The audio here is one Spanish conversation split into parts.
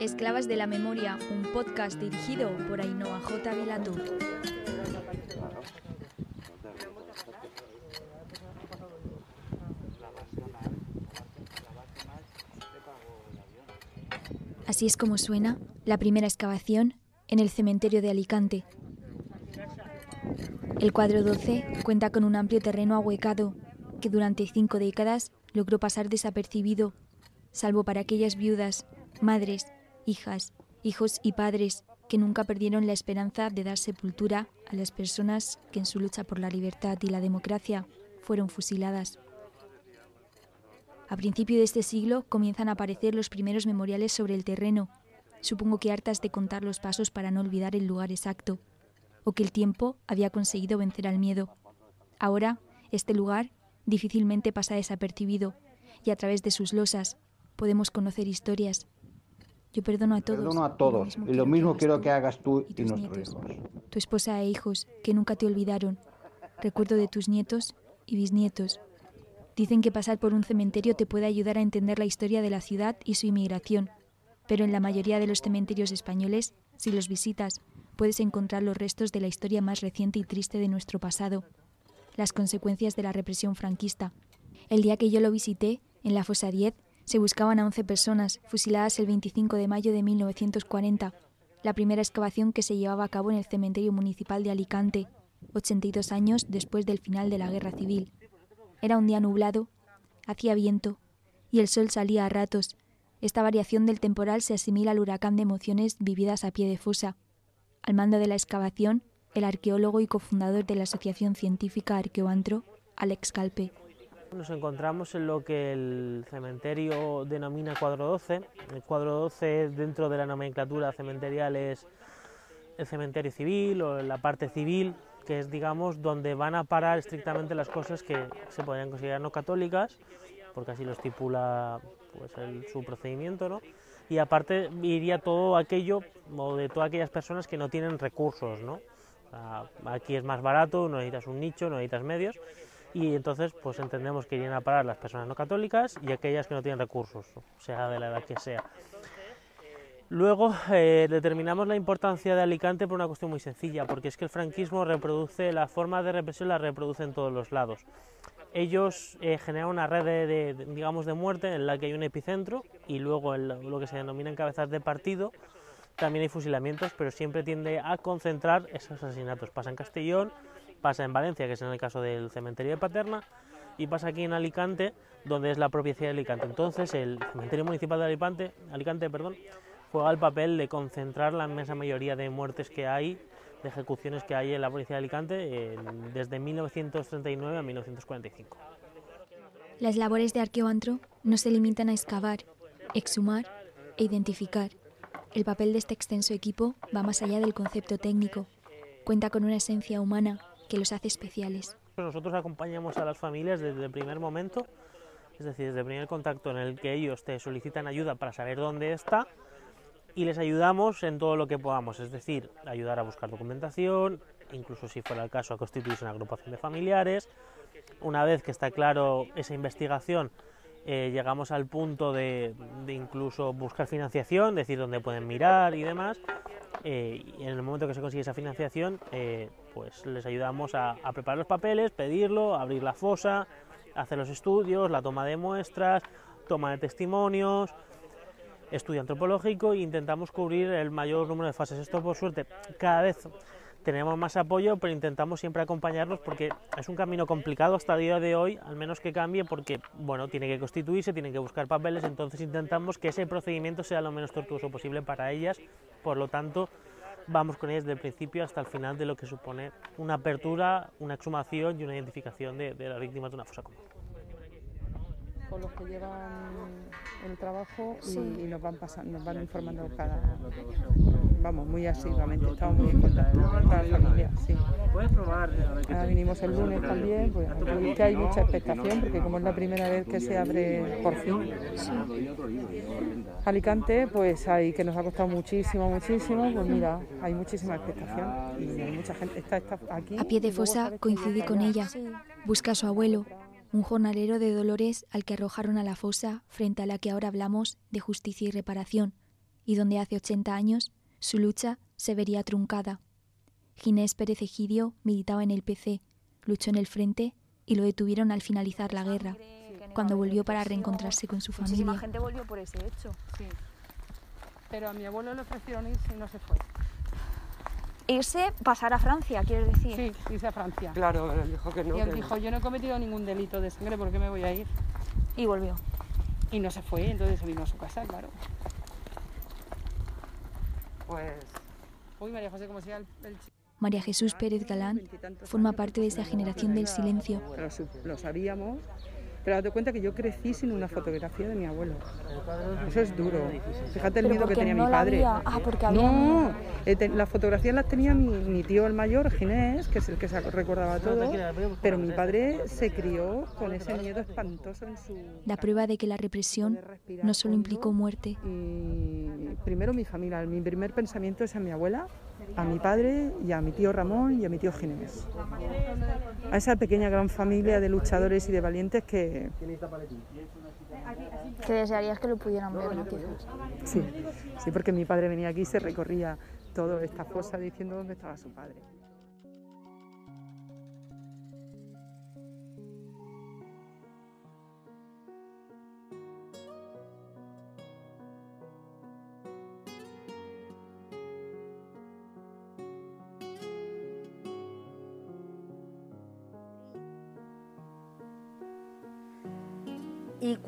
Esclavas de la Memoria, un podcast dirigido por Ainhoa J. Vilatú. Así es como suena la primera excavación en el cementerio de Alicante. El cuadro 12 cuenta con un amplio terreno ahuecado que durante cinco décadas logró pasar desapercibido, salvo para aquellas viudas, madres, hijas, hijos y padres que nunca perdieron la esperanza de dar sepultura a las personas que en su lucha por la libertad y la democracia fueron fusiladas. A principio de este siglo comienzan a aparecer los primeros memoriales sobre el terreno, supongo que hartas de contar los pasos para no olvidar el lugar exacto, o que el tiempo había conseguido vencer al miedo. Ahora, este lugar difícilmente pasa desapercibido, y a través de sus losas podemos conocer historias. Yo perdono a todos. Perdono a todos, y lo mismo quiero que hagas tú y, tus nuestros nietos, hijos. tu esposa e hijos, que nunca te olvidaron. Recuerdo de tus nietos y bisnietos. Dicen que pasar por un cementerio te puede ayudar a entender la historia de la ciudad y su inmigración, pero en la mayoría de los cementerios españoles, si los visitas, puedes encontrar los restos de la historia más reciente y triste de nuestro pasado, las consecuencias de la represión franquista. El día que yo lo visité, en la fosa 10, se buscaban a 11 personas, fusiladas el 25 de mayo de 1940, la primera excavación que se llevaba a cabo en el cementerio municipal de Alicante, 82 años después del final de la Guerra Civil. Era un día nublado, hacía viento, y el sol salía a ratos. Esta variación del temporal se asimila al huracán de emociones vividas a pie de fosa. Al mando de la excavación, el arqueólogo y cofundador de la Asociación Científica Arqueoantro, Alex Calpe. Nos encontramos en lo que el cementerio denomina cuadro 12. El cuadro 12 dentro de la nomenclatura cementerial es el cementerio civil o la parte civil, que es digamos donde van a parar estrictamente las cosas que se podrían considerar no católicas, porque así lo estipula pues, el- su procedimiento, ¿no? Y aparte iría todo aquello o de todas aquellas personas que no tienen recursos, ¿no? Aquí es más barato, no necesitas un nicho, no necesitas medios y entonces pues entendemos que irían a parar las personas no católicas y aquellas que no tienen recursos, sea de la edad que sea. Luego eh, determinamos la importancia de Alicante por una cuestión muy sencilla, porque es que el franquismo reproduce, la forma de represión la reproduce en todos los lados. Ellos eh, generan una red de, digamos, de muerte en la que hay un epicentro y luego en lo, que se denominan cabezas de partido también hay fusilamientos, pero siempre tiende a concentrar esos asesinatos. Pasa en Castellón, pasa en Valencia, que es en el caso del cementerio de Paterna, y pasa aquí en Alicante, donde es la propia ciudad de Alicante. Entonces, el cementerio municipal de Alicante, Alicante perdón, juega el papel de concentrar la inmensa mayoría de muertes que hay, de ejecuciones que hay en la provincia de Alicante, en- desde 1939 a 1945. Las labores de arqueoantro no se limitan a excavar, exhumar e identificar. El papel de este extenso equipo va más allá del concepto técnico. Cuenta con una esencia humana que los hace especiales. Nosotros acompañamos a las familias desde el primer momento, es decir, desde el primer contacto en el que ellos te solicitan ayuda para saber dónde está y les ayudamos en todo lo que podamos, es decir, ayudar a buscar documentación, incluso si fuera el caso a constituirse una agrupación de familiares. Una vez que está claro esa investigación, eh, llegamos al punto de, incluso buscar financiación, decir dónde pueden mirar y demás. Eh, y en el momento que se consigue esa financiación, eh, pues les ayudamos a, a preparar los papeles, pedirlo, abrir la fosa, hacer los estudios, la toma de muestras, toma de testimonios, estudio antropológico e intentamos cubrir el mayor número de fases. Esto, por suerte, cada vez tenemos más apoyo, pero intentamos siempre acompañarlos porque es un camino complicado hasta el día de hoy, al menos que cambie, porque bueno, tiene que constituirse, tienen que buscar papeles, entonces intentamos que ese procedimiento sea lo menos tortuoso posible para ellas, por lo tanto vamos con ellas desde el principio hasta el final de lo que supone una apertura, una exhumación y una identificación de, de las víctimas de una fosa común. con los que llevan el trabajo y, Sí. y nos van pasando, nos van informando cada vamos muy asiduamente, estamos muy en contacto con la familia, sí. Probar. Ahora vinimos el lunes también, pues que hay mucha expectación, porque como es la primera vez que se abre por fin. Alicante, pues hay que nos ha costado muchísimo, muchísimo, pues mira, hay muchísima expectación y hay mucha gente, está, está aquí. A pie de fosa coincidí con ella, busca a su abuelo, un jornalero de dolores al que arrojaron a la fosa frente a la que ahora hablamos de justicia y reparación, y donde hace 80 años su lucha se vería truncada. Ginés Pérez Egidio militaba en el PC, luchó en el frente y lo detuvieron al finalizar la guerra, cuando volvió para reencontrarse con su familia. Muchísima gente volvió por ese hecho. Sí. Pero a mi abuelo le ofrecieron irse y no se fue. Irse, pasar a Francia, quieres decir. Sí, irse a Francia. Claro, él dijo que no. Y él dijo, yo no he cometido ningún delito de sangre, ¿por qué me voy a ir? Y volvió. Y no se fue, entonces se vino a su casa, claro. Pues Uy, María José, como sea el, el chico. María Jesús Pérez Galán forma parte de esa generación del silencio. Lo sabíamos, pero date cuenta que yo crecí sin una fotografía de mi abuelo. Eso es duro. Fíjate el miedo que tenía no mi padre. había. Ah, porque había No, eh, las fotografías las tenía mi, mi tío el mayor, Ginés, que es el que se recordaba todo. Pero mi padre se crió con ese miedo espantoso en su... La prueba de que la represión no solo implicó muerte, Y primero mi familia, mi primer pensamiento es a mi abuela, a mi padre y a mi tío Ramón y a mi tío Ginés. A esa pequeña gran familia de luchadores y de valientes que, Que desearías que lo pudieran ver, ¿no? Quizás. sí, sí, porque mi padre venía aquí y se recorría toda esta fosa diciendo dónde estaba su padre.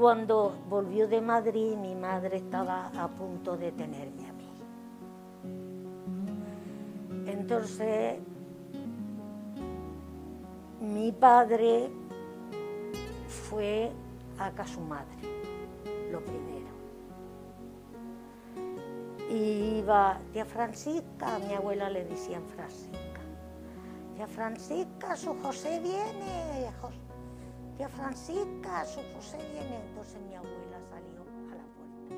Cuando volvió de Madrid, mi madre estaba a punto de tenerme a mí. Entonces, mi padre fue a su madre, lo primero. Y iba, tía Francisca, mi abuela le decían Francisca. Tía Francisca, su José viene. Jos- Tía Francisca, su José viene. Entonces mi abuela salió a la puerta.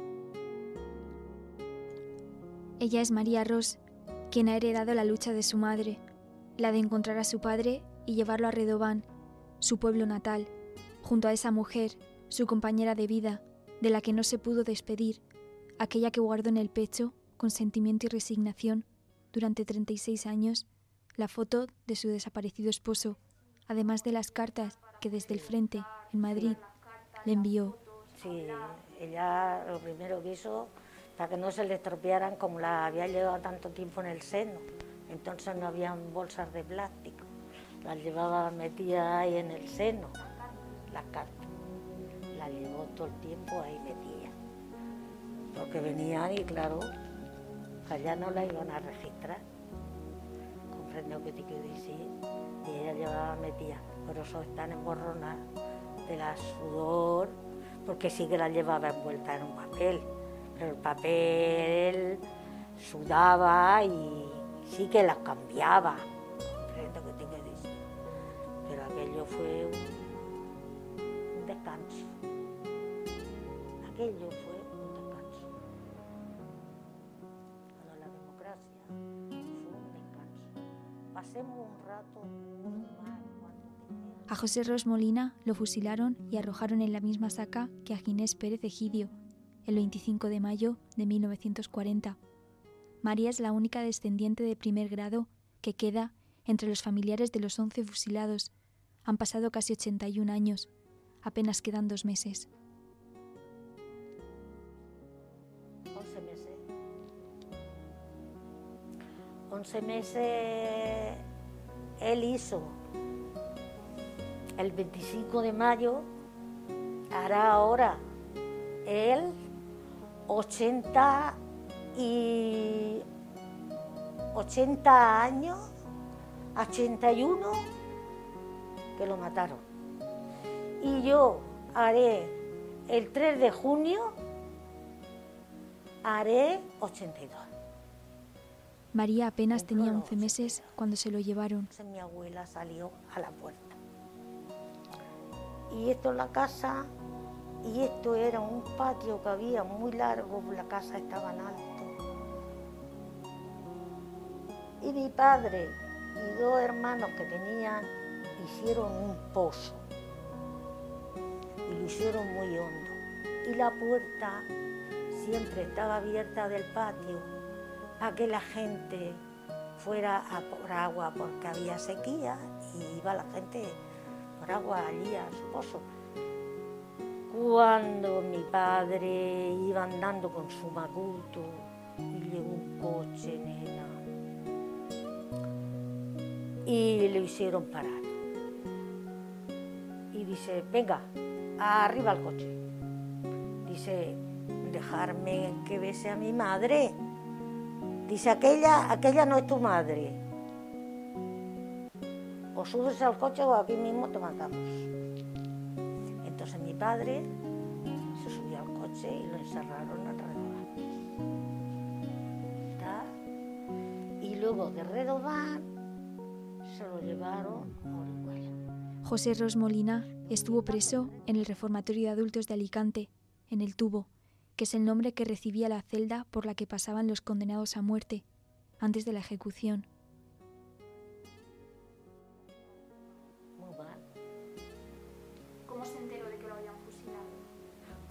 ella es María Ros, quien ha heredado la lucha de su madre, la de encontrar a su padre y llevarlo a Redobán, su pueblo natal, junto a esa mujer, su compañera de vida, de la que no se pudo despedir, aquella que guardó en el pecho, con sentimiento y resignación, durante 36 años, la foto de su desaparecido esposo, además de las cartas que desde el frente, en Madrid, le envió. Sí, ella lo primero que hizo, para que no se le estropearan, como la había llevado tanto tiempo en el seno, entonces no habían bolsas de plástico, las llevaba metidas ahí en el seno, las cartas. Las llevó todo el tiempo ahí metidas. Porque venían y claro, allá no la iban a registrar. Comprendo que te quiero decir. Y ella llevaba metida, por eso están emborronadas de la sudor, porque sí que la llevaba envuelta en un papel, pero el papel sudaba y sí que las cambiaba. Pero aquello fue un, descanso. Aquello fue un descanso. Para la democracia fue un descanso. Pasemos un rato cuando A José Ros Molina lo fusilaron y arrojaron en la misma saca que a Ginés Pérez Egidio, el 25 de mayo de 1940. María es la única descendiente de primer grado que queda entre los familiares de los 11 fusilados. Han pasado casi 81 años. Apenas quedan dos meses. 11 meses. 11 meses él hizo el 25 de mayo, hará ahora él 80 y 80 años, 81 que lo mataron. Y yo haré el 3 de junio haré 82. María apenas tenía 11 meses cuando se lo llevaron. Mi abuela salió a la puerta. Y esto es la casa, y esto era un patio que había muy largo, la casa estaba en alto. Y mi padre y dos hermanos que tenían hicieron un pozo y lo hicieron muy hondo. Y la puerta siempre estaba abierta del patio para que la gente fuera a por agua porque había sequía y iba la gente por agua allí a su pozo. Cuando mi padre iba andando con su macuto y llegó un coche, nena, y le hicieron parar. Y dice, venga, arriba al coche. Dice, dejarme que bese a mi madre. Dice, aquella, aquella no es tu madre. O subes al coche o aquí mismo te matamos. Entonces mi padre se subió al coche y lo encerraron en Redobán. Y luego de Redobán se lo llevaron a Orihuela. José Rosmolina estuvo preso en el Reformatorio de Adultos de Alicante, en el Tubo, que es el nombre que recibía la celda por la que pasaban los condenados a muerte, antes de la ejecución.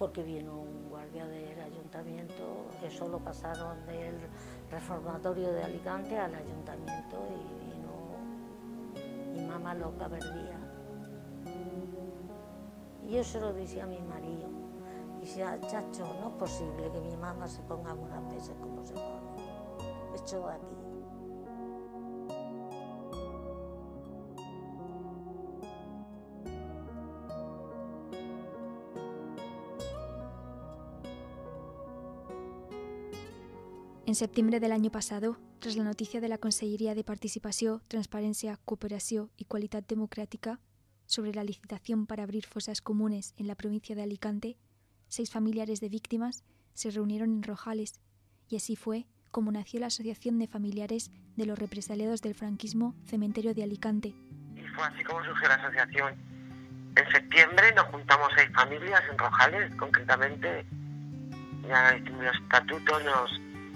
Porque vino un guardia del ayuntamiento, eso lo pasaron del reformatorio de Alicante al ayuntamiento y vino mi mamá loca perdía. Y yo se lo decía a mi marido. Decía, chacho, no es posible que mi mamá se ponga algunas veces como se pone. De aquí. En septiembre del año pasado, tras la noticia de la Conselleria de Participació, Transparència, Cooperació i Qualitat Democràtica sobre la licitación para abrir fosas comunes en la provincia de Alicante, seis familiares de víctimas se reunieron en Rojales y así fue como nació la Asociación de Familiares de los Represaliados del Franquismo Cementerio de Alicante. Y fue así como surgió la asociación. En septiembre nos juntamos seis familias en Rojales, concretamente. Ya hicimos los estatutos, nos,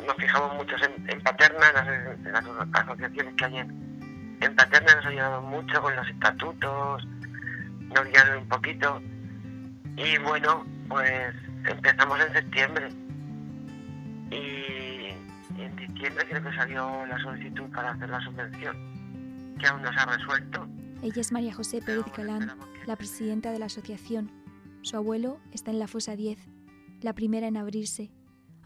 nos fijamos muchos en, en Paterna, en las, en las asociaciones que hay en, en Paterna nos ayudaron mucho con los estatutos, nos guiaron un poquito. Y bueno, pues empezamos en septiembre. Y, y en diciembre creo que salió la solicitud para hacer la subvención, que aún no se ha resuelto. Ella es María José Pérez Galán, la presidenta de la asociación. Su abuelo está en la fosa 10, la primera en abrirse.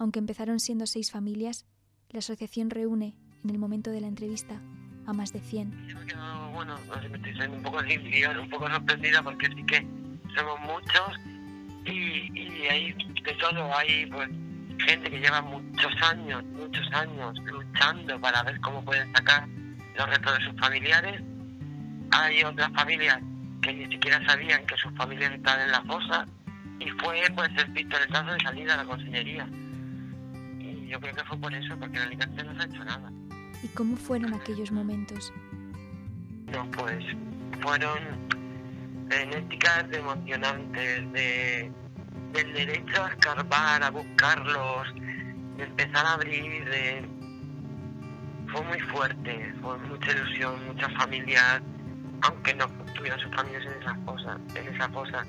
Aunque empezaron siendo seis familias, la asociación reúne, en el momento de la entrevista, a más de 100. Yo me quedo, bueno, me estoy siendo un poco limpia, un poco sorprendida porque sí que somos muchos y, y hay de todo, hay pues gente que lleva muchos años, muchos años luchando para ver cómo pueden sacar los restos de sus familiares. Hay otras familias que ni siquiera sabían que sus familias estaban en la fosa y fue pues el pistoletazo de salida a la consellería. Yo creo que fue por eso, porque en Alicante no se ha hecho nada. ¿Y cómo fueron aquellos momentos? No, pues fueron frenéticas, emocionantes, de, del derecho a escarbar, a buscarlos, de empezar a abrir, de... fue muy fuerte, fue mucha ilusión, muchas familias, aunque no tuvieran sus familias en esa fosa, en esa fosa,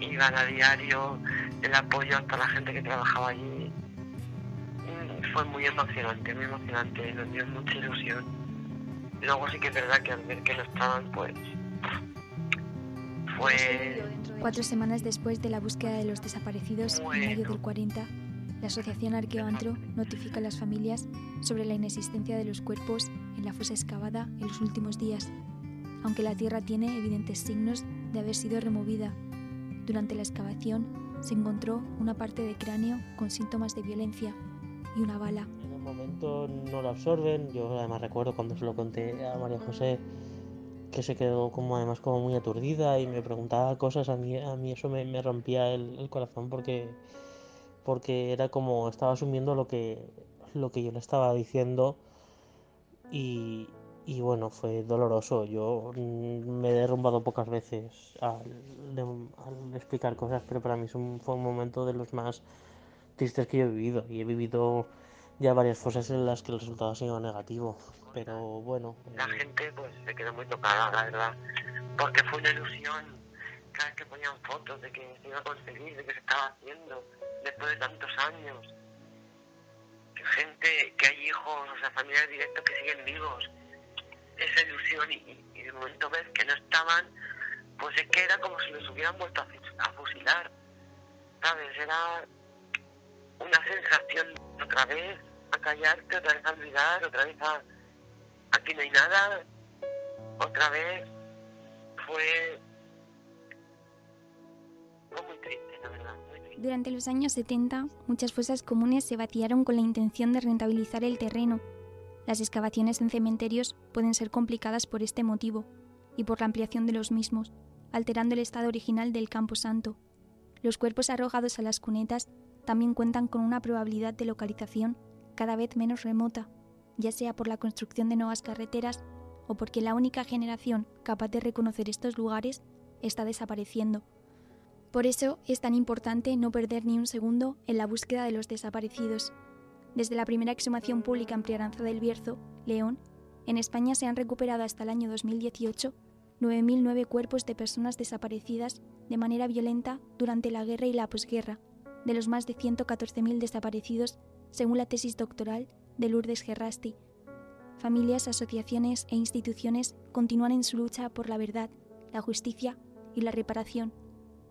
iban a diario, el apoyo hasta la gente que trabajaba allí. Fue muy emocionante, muy emocionante, nos dio mucha ilusión. Luego sí que es verdad que al ver que no estaban, pues fue Cuatro semanas después de la búsqueda de los desaparecidos en mayo del 40, la Asociación Arqueoantro notifica a las familias sobre la inexistencia de los cuerpos en la fosa excavada en los últimos días, aunque la tierra tiene evidentes signos de haber sido removida. Durante la excavación se encontró una parte de cráneo con síntomas de violencia y una bala. En un momento no lo absorben. Yo además recuerdo cuando se lo conté a María José que se quedó como además como muy aturdida y me preguntaba cosas. A mí, a mí eso me, me rompía el, el corazón porque, porque era como estaba asumiendo lo que, lo que yo le estaba diciendo y, y bueno, fue doloroso. Yo mm, me he derrumbado pocas veces al, explicar cosas, pero para mí fue un momento de los más tristes que yo he vivido. Y he vivido ya varias cosas en las que el resultado ha sido negativo. Pero bueno. La gente pues se quedó muy tocada, la verdad. Porque fue una ilusión. Cada vez que ponían fotos de que se iba a conseguir, de que se estaba haciendo, después de tantos años. Que gente, que hay hijos, o sea, familiares directos que siguen vivos esa ilusión y, de momento ves que no estaban, pues es que era como si los hubieran vuelto a, fusilar, ¿sabes? Era una sensación otra vez a callarte, otra vez a olvidar, otra vez a aquí no hay nada, otra vez fue, muy triste, la verdad. Durante los años 70, muchas fosas comunes se vaciaron con la intención de rentabilizar el terreno las excavaciones en cementerios pueden ser complicadas por este motivo y por la ampliación de los mismos, alterando el estado original del campo santo. Los cuerpos arrojados a las cunetas también cuentan con una probabilidad de localización cada vez menos remota, ya sea por la construcción de nuevas carreteras o porque la única generación capaz de reconocer estos lugares está desapareciendo. Por eso es tan importante no perder ni un segundo en la búsqueda de los desaparecidos. Desde la primera exhumación pública en Priaranza del Bierzo, León, en España se han recuperado hasta el año 2018 9.009 cuerpos de personas desaparecidas de manera violenta durante la guerra y la posguerra, de los más de 114.000 desaparecidos, según la tesis doctoral de Lourdes Gerrasti. Familias, asociaciones e instituciones continúan en su lucha por la verdad, la justicia y la reparación,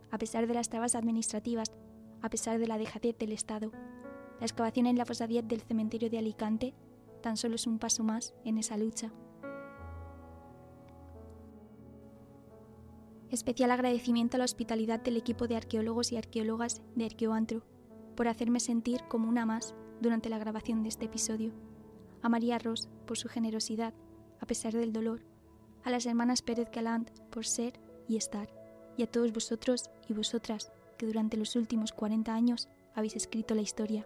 a pesar de las trabas administrativas, a pesar de la dejadez del Estado. La excavación en la fosa 10 del cementerio de Alicante tan solo es un paso más en esa lucha. Especial agradecimiento a la hospitalidad del equipo de arqueólogos y arqueólogas de Arqueoantro por hacerme sentir como una más durante la grabación de este episodio. A María Ross por su generosidad, a pesar del dolor. A las hermanas Pérez Galant por ser y estar. Y a todos vosotros y vosotras que durante los últimos 40 años habéis escrito la historia